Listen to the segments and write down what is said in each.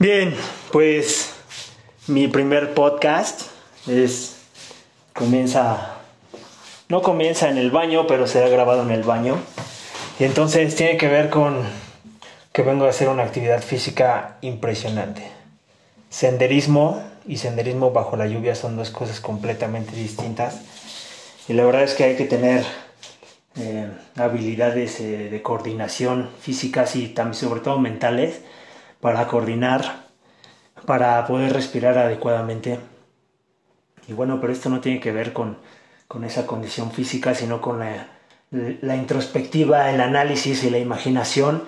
Bien, pues mi primer podcast es comienza no comienza en el baño, pero será grabado en el baño. Y entonces tiene que ver con que vengo a hacer una actividad física impresionante. Senderismo y senderismo bajo la lluvia son dos cosas completamente distintas. Y la verdad es que hay que tener eh, habilidades eh, de coordinación físicas y también sobre todo mentales para coordinar, para poder respirar adecuadamente. Y bueno, pero esto no tiene que ver con, con esa condición física, sino con la, la introspectiva, el análisis y la imaginación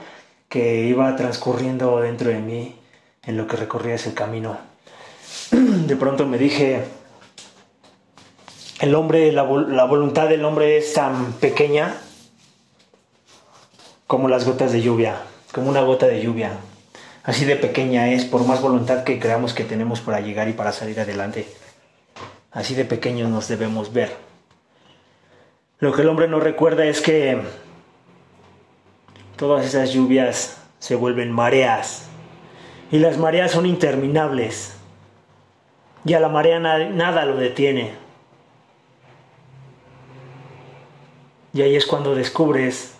que iba transcurriendo dentro de mí en lo que recorría ese camino. De pronto me dije, el hombre, la, la voluntad del hombre es tan pequeña como las gotas de lluvia, como una gota de lluvia. Así de pequeña es, por más voluntad que creamos que tenemos para llegar y para salir adelante. Así de pequeños nos debemos ver. Lo que el hombre no recuerda es que todas esas lluvias se vuelven mareas. Y las mareas son interminables. Y a la marea nada lo detiene. Y ahí es cuando descubres,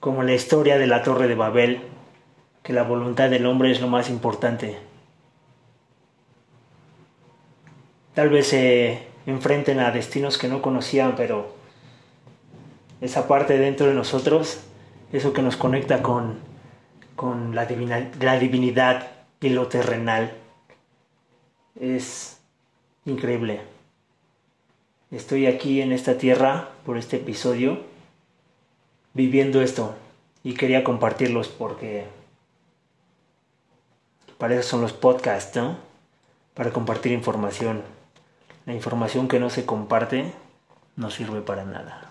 como la historia de la Torre de Babel, que la voluntad del hombre es lo más importante. Tal vez se enfrenten a destinos que no conocían, pero esa parte dentro de nosotros eso que nos conecta con, con la, la divinidad y lo terrenal. Es increíble. Estoy aquí en esta tierra por este episodio viviendo esto y quería compartirlos porque para eso son los podcasts, ¿no? Para compartir información. La información que no se comparte no sirve para nada.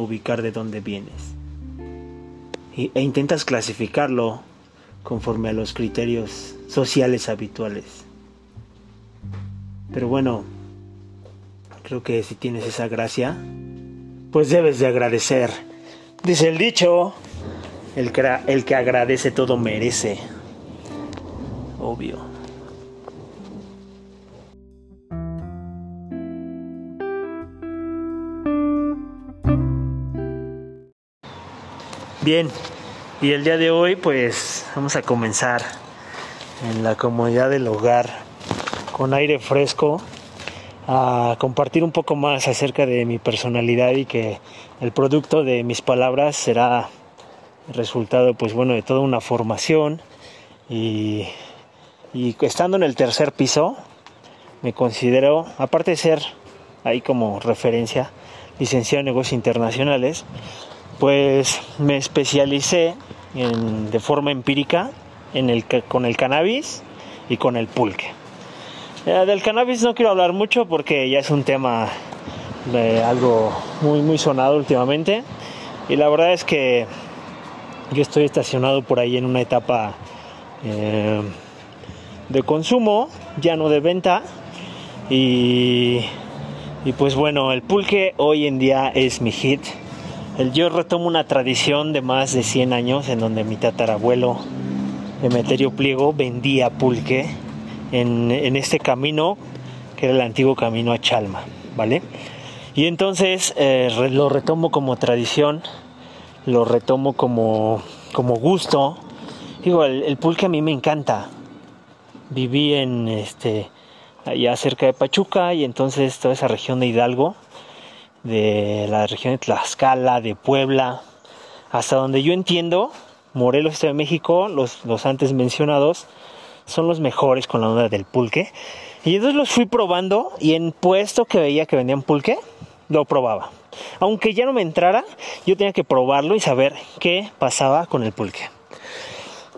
Ubicar de dónde vienes. e intentas clasificarlo conforme a los criterios sociales habituales. Pero bueno, creo que si tienes esa gracia, pues debes de agradecer. Dice el dicho, el que, el que agradece todo merece. Obvio. Bien, y el día de hoy pues vamos a comenzar en la comodidad del hogar con aire fresco a compartir un poco más acerca de mi personalidad y que el producto de mis palabras será resultado pues bueno de toda una formación. Y estando en el tercer piso me considero aparte de ser ahí como referencia licenciado en negocios internacionales pues me especialicé de forma empírica en el, con el cannabis y con el pulque. Eh, del cannabis no quiero hablar mucho porque ya es un tema de algo muy muy sonado últimamente. Y la verdad es que yo estoy estacionado por ahí en una etapa eh, de consumo, ya no de venta. Y, y pues bueno, el pulque hoy en día es mi hit yo retomo una tradición de más de 100 años en donde mi tatarabuelo Emeterio Pliego vendía pulque en, este camino que era el antiguo camino a Chalma, ¿vale? Y entonces eh, lo retomo como tradición, lo retomo como, como gusto. Digo, el, el, pulque a mí me encanta. Viví en este allá cerca de Pachuca y entonces toda esa región de Hidalgo de la región de Tlaxcala, de Puebla, hasta donde yo entiendo, Morelos, Estado de México, los, los antes mencionados, son los mejores con la onda del pulque. Y entonces los fui probando y en puesto que veía que vendían pulque, lo probaba. Aunque ya no me entrara, yo tenía que probarlo y saber qué pasaba con el pulque.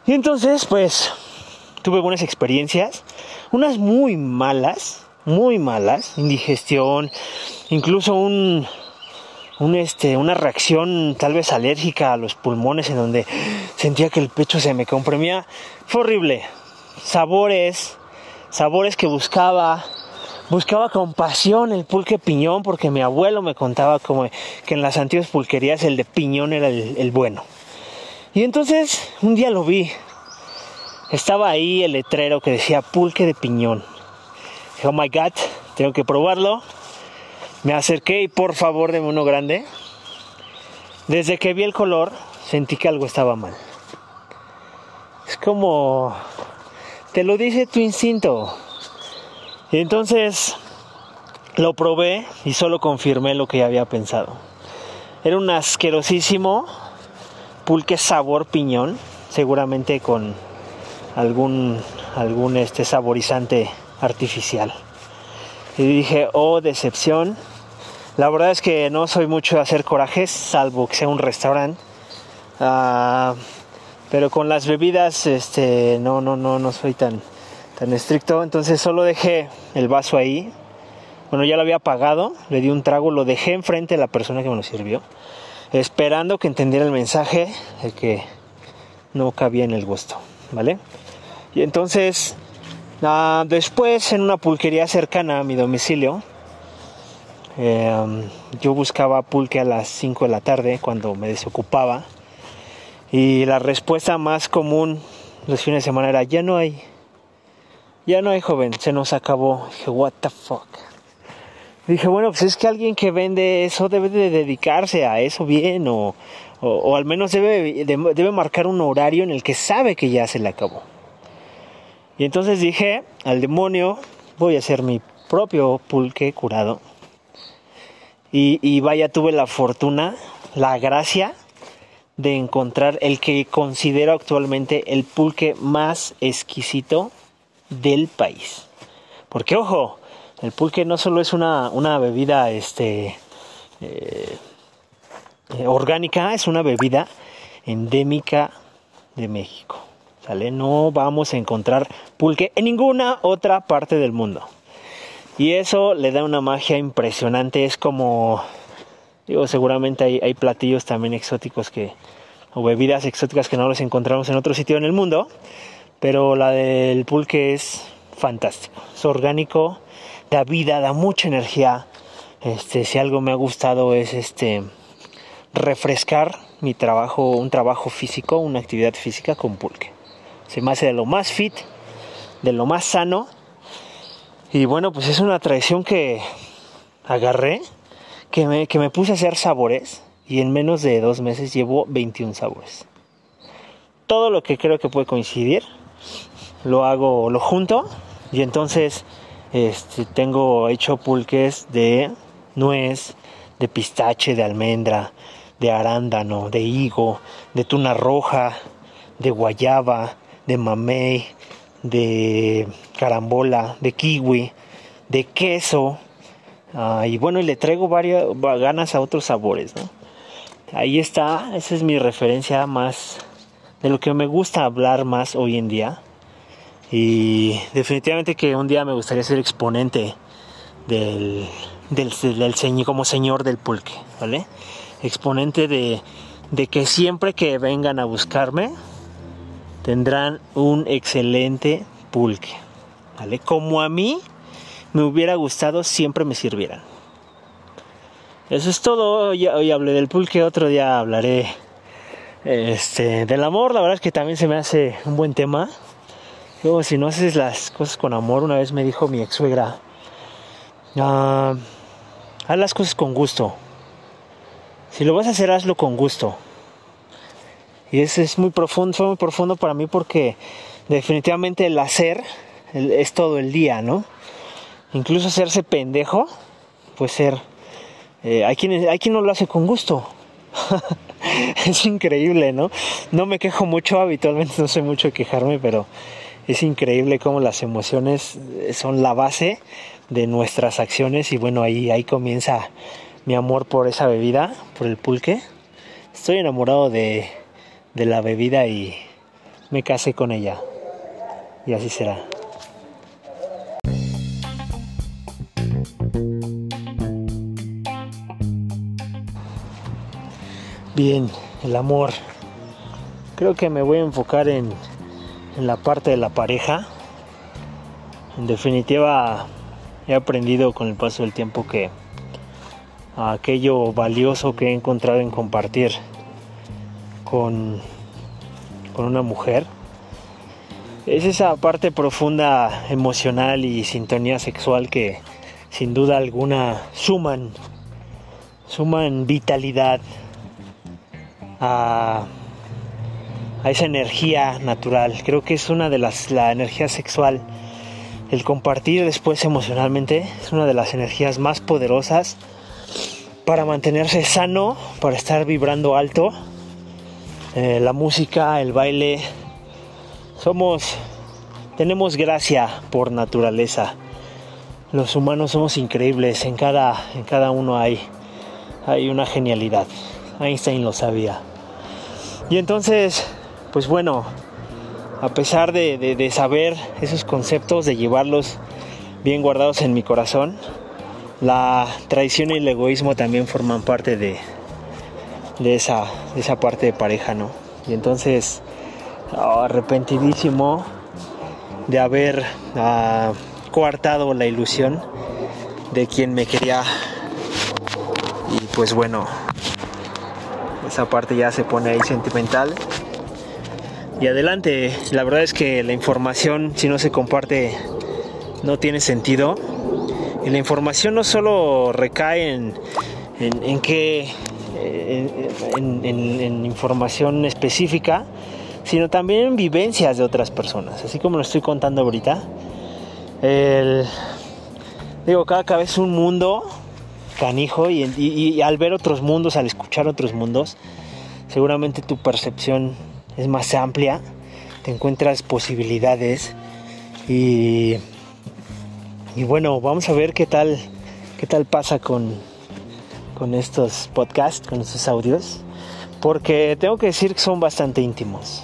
Y entonces, pues, tuve buenas experiencias, unas muy malas, muy malas, indigestión, incluso un, este, una reacción tal vez alérgica a los pulmones en donde sentía que el pecho se me comprimía. Fue horrible. Sabores, sabores que buscaba, buscaba con pasión el pulque piñón porque mi abuelo me contaba como que en las antiguas pulquerías el de piñón era el, el bueno. Y entonces un día lo vi. Estaba ahí el letrero que decía pulque de piñón. Oh my god, tengo que probarlo. Me acerqué y por favor deme uno grande. Desde que vi el color, sentí que algo estaba mal. Es como te lo dice tu instinto. Y entonces lo probé y solo confirmé lo que ya había pensado. Era un asquerosísimo pulque sabor piñón, seguramente con algún algún este saborizante artificial. Y dije, "Oh, decepción." La verdad es que no soy mucho de hacer corajes, salvo que sea un restaurante. Ah, pero con las bebidas este no no no no soy tan tan estricto entonces solo dejé el vaso ahí bueno ya lo había apagado le di un trago lo dejé enfrente de la persona que me lo sirvió esperando que entendiera el mensaje de que no cabía en el gusto vale y entonces ah, después en una pulquería cercana a mi domicilio eh, yo buscaba pulque a las 5 de la tarde cuando me desocupaba y la respuesta más común los fines de semana era, ya no hay, ya no hay joven, se nos acabó. dije, what the fuck. dije, bueno, pues es que alguien que vende eso debe de dedicarse a eso bien o, o, al menos debe, debe marcar un horario en el que sabe que ya se le acabó. Y entonces dije, al demonio, voy a hacer mi propio pulque curado. Y, vaya, tuve la fortuna, la gracia de encontrar el que considero actualmente el pulque más exquisito del país. Porque ojo, el pulque no solo es una, una bebida este, eh, orgánica, es una bebida endémica de México. No vamos a encontrar pulque en ninguna otra parte del mundo. Y eso le da una magia impresionante. Es como Digo, seguramente hay, hay platillos también exóticos que, o bebidas exóticas que no los encontramos en otro sitio en el mundo, pero la del pulque es fantástico, es orgánico, da vida, da mucha energía. Este, si algo me ha gustado es este refrescar mi trabajo, un trabajo físico, una actividad física con pulque. Se me hace de lo más fit, de lo más sano. Y bueno, pues es una tradición que agarré que me, que me puse a hacer sabores y en menos de dos meses llevo 21 sabores. Todo lo que creo que puede coincidir lo hago, lo junto y entonces este, tengo hecho pulques de nuez, de pistache, de almendra, de arándano, de higo, de tuna roja, de guayaba, de mamey, de carambola, de kiwi, de queso, Ah, y bueno, y le traigo varias ganas a otros sabores, ¿no? Ahí está, esa es mi referencia más de lo que me gusta hablar más hoy en día. Y definitivamente que un día me gustaría ser exponente del, del, del, como señor del pulque, ¿vale? Exponente de, de que siempre que vengan a buscarme tendrán un excelente pulque, ¿vale? Como a mí me hubiera gustado siempre me sirvieran. Eso es todo. Hoy, hablé del pulque, otro día hablaré este, del amor. La verdad es que también se me hace un buen tema. Luego, si no haces las cosas con amor, una vez me dijo mi ex suegra, ah, haz las cosas con gusto. Si lo vas a hacer, hazlo con gusto. Y eso es muy profundo, fue muy profundo para mí porque definitivamente el hacer es todo el día, ¿no? incluso hacerse pendejo, puede ser. Eh, hay, quien, hay quien no lo hace con gusto. es increíble, ¿no? No me quejo mucho, habitualmente no sé mucho de quejarme, pero es increíble cómo las emociones son la base de nuestras acciones y bueno, ahí, ahí comienza mi amor por esa bebida, por el pulque. Estoy enamorado de, de la bebida y me casé con ella. Y así será. Bien, el amor. Creo que me voy a enfocar en, en la parte de la pareja. En definitiva, he aprendido con el paso del tiempo que aquello valioso que he encontrado en compartir con, con una mujer es esa parte profunda emocional y sintonía sexual que sin duda alguna suman suman vitalidad a, a esa energía natural creo que es una de las la energía sexual el compartir después emocionalmente es una de las energías más poderosas para mantenerse sano, para estar vibrando alto. Eh, la música, el baile, somos, tenemos gracia por naturaleza. Los humanos somos increíbles, en cada, en cada uno hay, hay una genialidad. Einstein lo sabía. Y entonces, pues bueno, a pesar de, saber esos conceptos, de llevarlos bien guardados en mi corazón, la traición y el egoísmo también forman parte de, de, esa, esa parte de pareja, ¿no? Y entonces, arrepentidísimo de haber ah, coartado la ilusión de quien me quería. Y pues bueno, esa parte ya se pone ahí sentimental y adelante. La verdad es que la información, si no se comparte, no tiene sentido. Y la información no solo recae en, en, en en, información específica, sino también en vivencias de otras personas. Así como lo estoy contando ahorita. digo, cada cabeza un mundo canijo y, y al ver otros mundos, al escuchar otros mundos, seguramente tu percepción es más amplia, te encuentras posibilidades y, y bueno, vamos a ver qué tal, qué tal pasa con, con estos podcasts, con estos audios, porque tengo que decir que son bastante íntimos.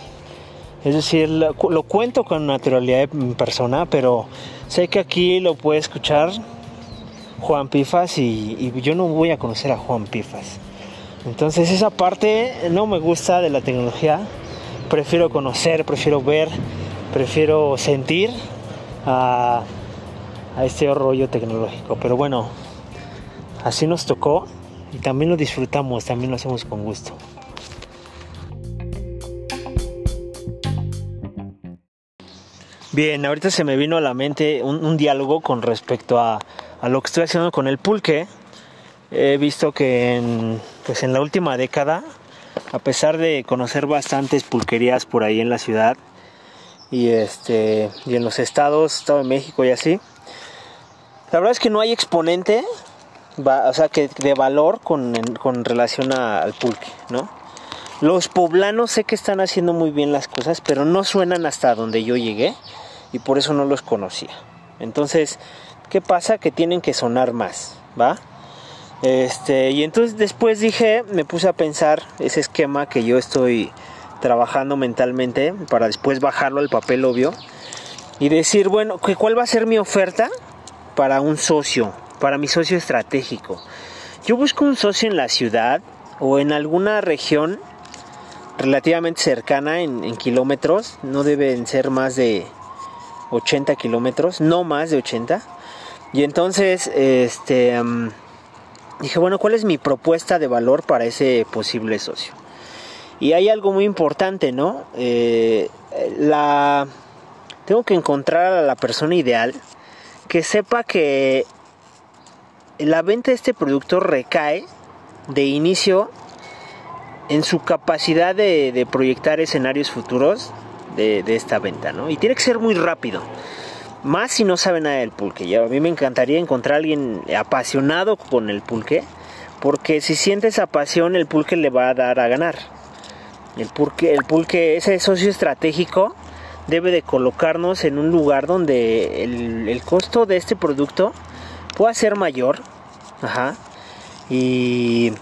Es decir, lo, cuento con naturalidad en persona, pero sé que aquí lo puede escuchar Juan Pifas y, y, yo no voy a conocer a Juan Pifas. Entonces esa parte no me gusta de la tecnología prefiero conocer, prefiero ver, prefiero sentir a, este rollo tecnológico. Pero bueno, así nos tocó y también lo disfrutamos, también lo hacemos con gusto. Bien, ahorita se me vino a la mente un, diálogo con respecto a, a, lo que estoy haciendo con el pulque. He visto que en, pues en la última década a pesar de conocer bastantes pulquerías por ahí en la ciudad y este y en los estados, Estado de México y así, la verdad es que no hay exponente, o sea, que de valor con, con relación al pulque, ¿no? Los poblanos sé que están haciendo muy bien las cosas, pero no suenan hasta donde yo llegué y por eso no los conocía. Entonces, ¿qué pasa? Que tienen que sonar más, ¿va? Este, y entonces después dije, me puse a pensar ese esquema que yo estoy trabajando mentalmente para después bajarlo al papel obvio y decir, bueno, ¿cuál va a ser mi oferta para un socio, para mi socio estratégico? Yo busco un socio en la ciudad o en alguna región relativamente cercana en, kilómetros, no deben ser más de 80 kilómetros, no más de 80. Y entonces, este dije, bueno, ¿cuál es mi propuesta de valor para ese posible socio? Y hay algo muy importante, ¿no? Eh, la... Tengo que encontrar a la persona ideal que sepa que la venta de este producto recae de inicio en su capacidad de, proyectar escenarios futuros de, esta venta, ¿no? Y tiene que ser muy rápido. Más si no sabe nada del pulque. A mí me encantaría encontrar a alguien apasionado con el pulque. Porque si siente esa pasión, el pulque le va a dar a ganar. El pulque, el pulque ese socio estratégico, debe de colocarnos en un lugar donde el, costo de este producto pueda ser mayor. Ajá. Y,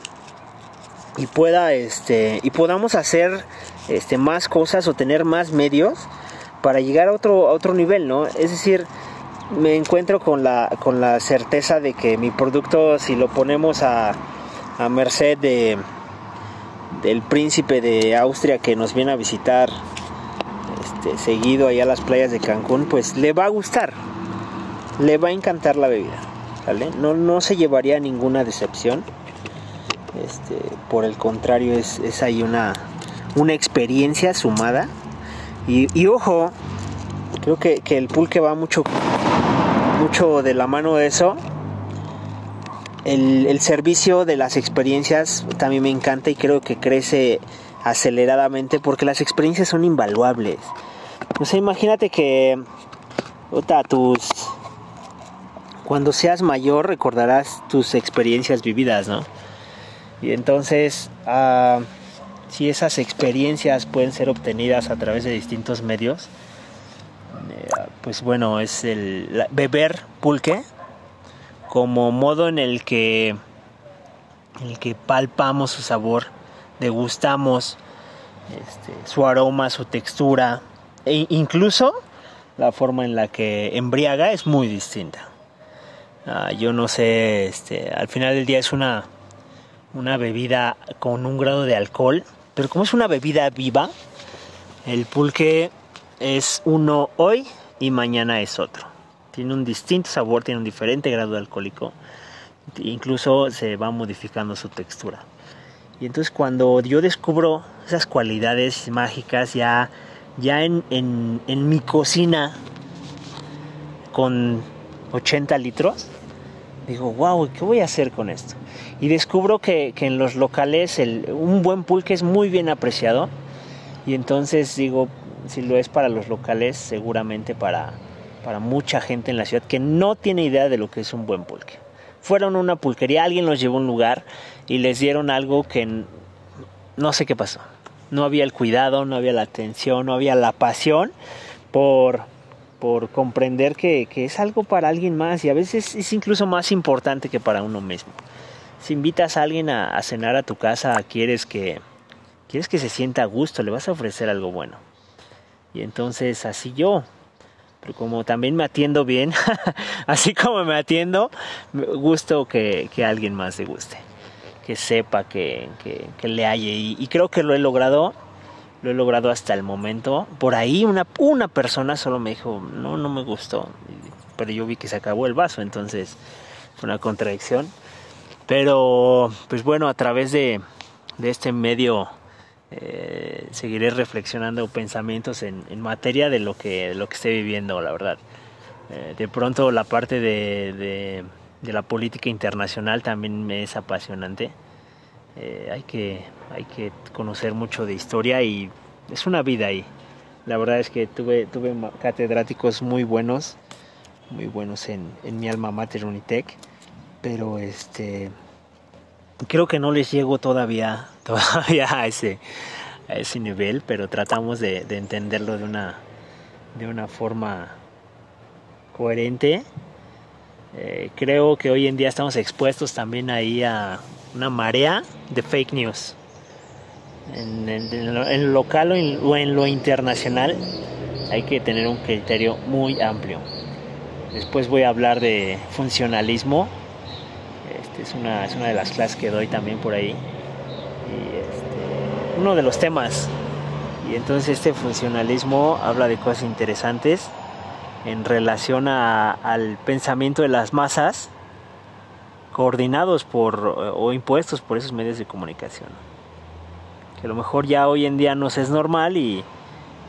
y pueda este y podamos hacer este más cosas o tener más medios para llegar a otro a otro nivel no es decir me encuentro con la con la certeza de que mi producto si lo ponemos a, a merced de del príncipe de Austria que nos viene a visitar este, seguido allá a las playas de Cancún pues le va a gustar le va a encantar la bebida no no se llevaría ninguna decepción este, por el contrario, es, ahí una, una experiencia sumada. Y, ojo, creo que, el pulque va mucho, mucho de la mano de eso. El, servicio de las experiencias también me encanta y creo que crece aceleradamente porque las experiencias son invaluables. O sea, imagínate que tus cuando seas mayor recordarás tus experiencias vividas, ¿no? Y entonces, ah, si esas experiencias pueden ser obtenidas a través de distintos medios, eh, pues bueno, es el beber pulque como modo en el que, en el que palpamos su sabor, degustamos este, su aroma, su textura e incluso la forma en la que embriaga es muy distinta. Ah, yo no sé, este, al final del día es una una bebida con un grado de alcohol, pero como es una bebida viva, el pulque es uno hoy y mañana es otro. Tiene un distinto sabor, tiene un diferente grado alcohólico, incluso se va modificando su textura. Y entonces cuando yo descubro esas cualidades mágicas ya, ya en, en mi cocina con 80 litros, digo, wow, ¿qué voy a hacer con esto? Y descubro que, en los locales un buen pulque es muy bien apreciado. Y entonces digo, si lo es para los locales, seguramente para, para mucha gente en la ciudad que no tiene idea de lo que es un buen pulque. Fueron a una pulquería, alguien los llevó a un lugar y les dieron algo que no sé qué pasó. No había el cuidado, no había la atención, no había la pasión por, por comprender que, es algo para alguien más y a veces es incluso más importante que para uno mismo. Si invitas a alguien a, cenar a tu casa, quieres que, quieres que se sienta a gusto, le vas a ofrecer algo bueno. Y entonces así yo, pero como también me atiendo bien, así como me atiendo, gusto que, alguien más le guste, que sepa que, le halle. Y, creo que lo he logrado lo he logrado hasta el momento. Por ahí una, una persona solo me dijo, no, no me gustó. Pero yo vi que se acabó el vaso, entonces fue una contradicción. Pero, pues bueno, a través de, de este medio eh, seguiré reflexionando pensamientos en, materia de lo que, lo que esté viviendo, la verdad. Eh, de pronto la parte de, de, de, la política internacional también me es apasionante. Eh, hay, que, hay que conocer mucho de historia y es una vida ahí. La verdad es que tuve, tuve catedráticos muy buenos, muy buenos en, en mi alma mater Unitec, pero este creo que no les llego todavía, todavía a ese, a ese nivel, pero tratamos de, de entenderlo de una, de una forma coherente eh, creo que hoy en día estamos expuestos también ahí a una marea de fake news. En, lo, local o en, lo internacional hay que tener un criterio muy amplio. Después voy a hablar de funcionalismo. Este es, una, es una de las clases que doy también por ahí. Este, uno de los temas. Y entonces este funcionalismo habla de cosas interesantes en relación al pensamiento de las masas coordinados por o impuestos por esos medios de comunicación. Que a lo mejor ya hoy en día nos es normal y,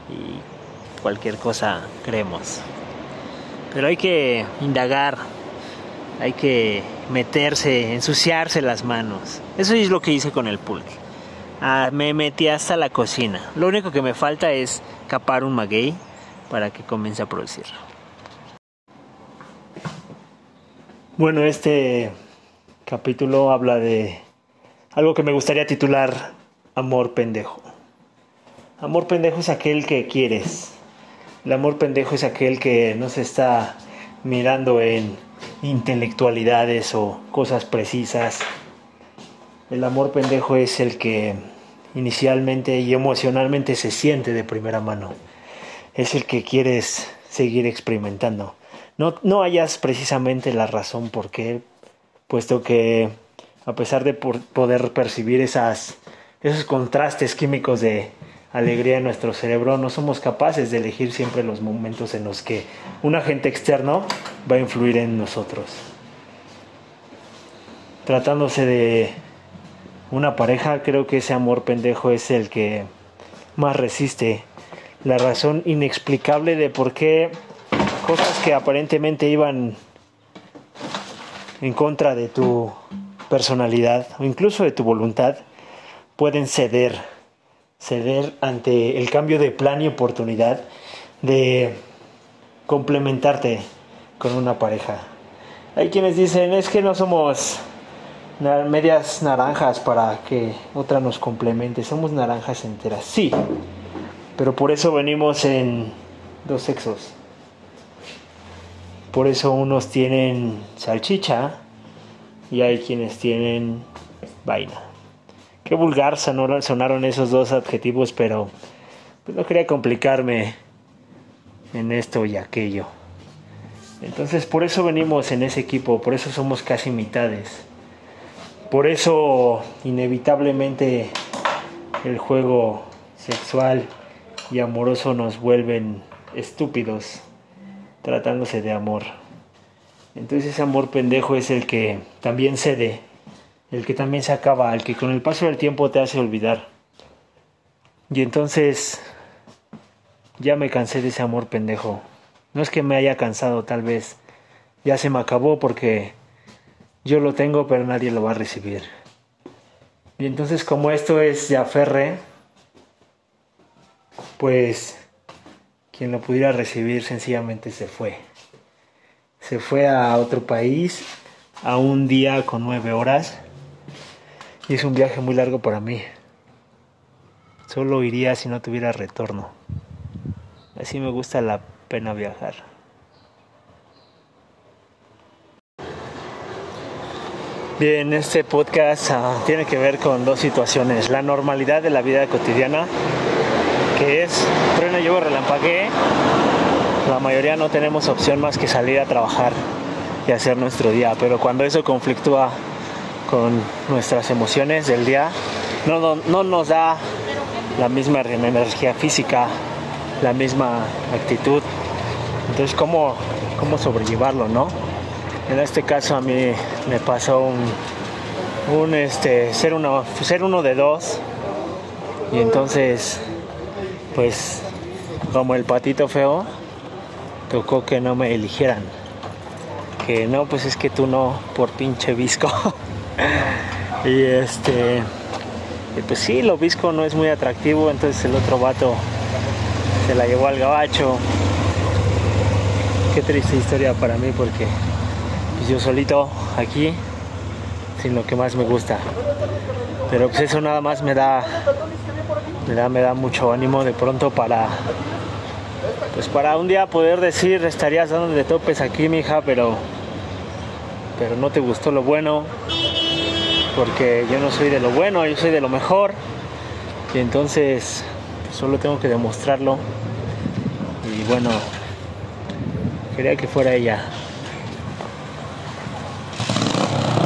y cualquier cosa creemos. Pero hay que indagar, hay que meterse, ensuciarse las manos. Eso es lo que hice con el pulque. Ah, me metí hasta la cocina. Lo único que me falta es capar un maguey para que comience a producir. Bueno, este capítulo habla de algo que me gustaría titular Amor pendejo. Amor pendejo es aquel que quieres. El amor pendejo es aquel que no se está mirando en intelectualidades o cosas precisas, El amor pendejo es el que inicialmente y emocionalmente se siente de primera mano. Es el que quieres seguir experimentando. No, no hayas precisamente la razón por qué, puesto que a pesar de poder percibir esas, esos contrastes químicos de alegría en nuestro cerebro, no somos capaces de elegir siempre los momentos en los que un agente externo va a influir en nosotros. Tratándose de una pareja, creo que ese amor pendejo es el que más resiste. La razón inexplicable de por qué cosas que aparentemente iban en contra de tu personalidad o incluso de tu voluntad pueden ceder, ceder ante el cambio de plan y oportunidad de complementarte con una pareja. Hay quienes dicen, es que no somos medias naranjas para que otra nos complemente, somos naranjas enteras. Sí, pero por eso venimos en dos sexos. Por eso unos tienen salchicha y hay quienes tienen vaina. Qué vulgar sonaron esos dos adjetivos, pero pues, no quería complicarme en esto y aquello. Entonces por eso venimos en ese equipo, por eso somos casi mitades. Por eso inevitablemente el juego sexual y amoroso nos vuelven estúpidos tratándose de amor. Entonces ese amor pendejo es el que también cede, el que también se acaba, el que con el paso del tiempo te hace olvidar. Y entonces ya me cansé de ese amor pendejo. No es que me haya cansado, tal vez ya se me acabó porque yo lo tengo pero nadie lo va a recibir. Y entonces como esto es ya ferre, pues quien lo pudiera recibir sencillamente se fue se fue a otro país a un día con nueve horas y es un viaje muy largo para mí. Solo iría si no tuviera retorno. Así me gusta la pena viajar. Bien, este podcast ah, tiene que ver con dos situaciones. La normalidad de la vida cotidiana, que es trueno, llevo relampagué la mayoría no tenemos opción más que salir a trabajar y hacer nuestro día, pero cuando eso conflictúa con nuestras emociones del día, no, no, nos da la misma energía física, la misma actitud. Entonces, ¿cómo, cómo sobrellevarlo, no? En este caso a mí me pasó un, un este, ser, uno, ser uno de dos y entonces, pues, como el patito feo, tocó que no me eligieran. Que no, pues es que tú no, por pinche visco. y este, pues sí, lo visco no es muy atractivo, entonces el otro vato se la llevó al gabacho. Qué triste historia para mí porque pues yo solito aquí, sin lo que más me gusta. Pero pues eso nada más me da, me da, me da mucho ánimo de pronto para pues para un día poder decir estarías dando de topes aquí mi hija pero pero no te gustó lo bueno porque yo no soy de lo bueno yo soy de lo mejor y entonces pues, solo tengo que demostrarlo y bueno quería que fuera ella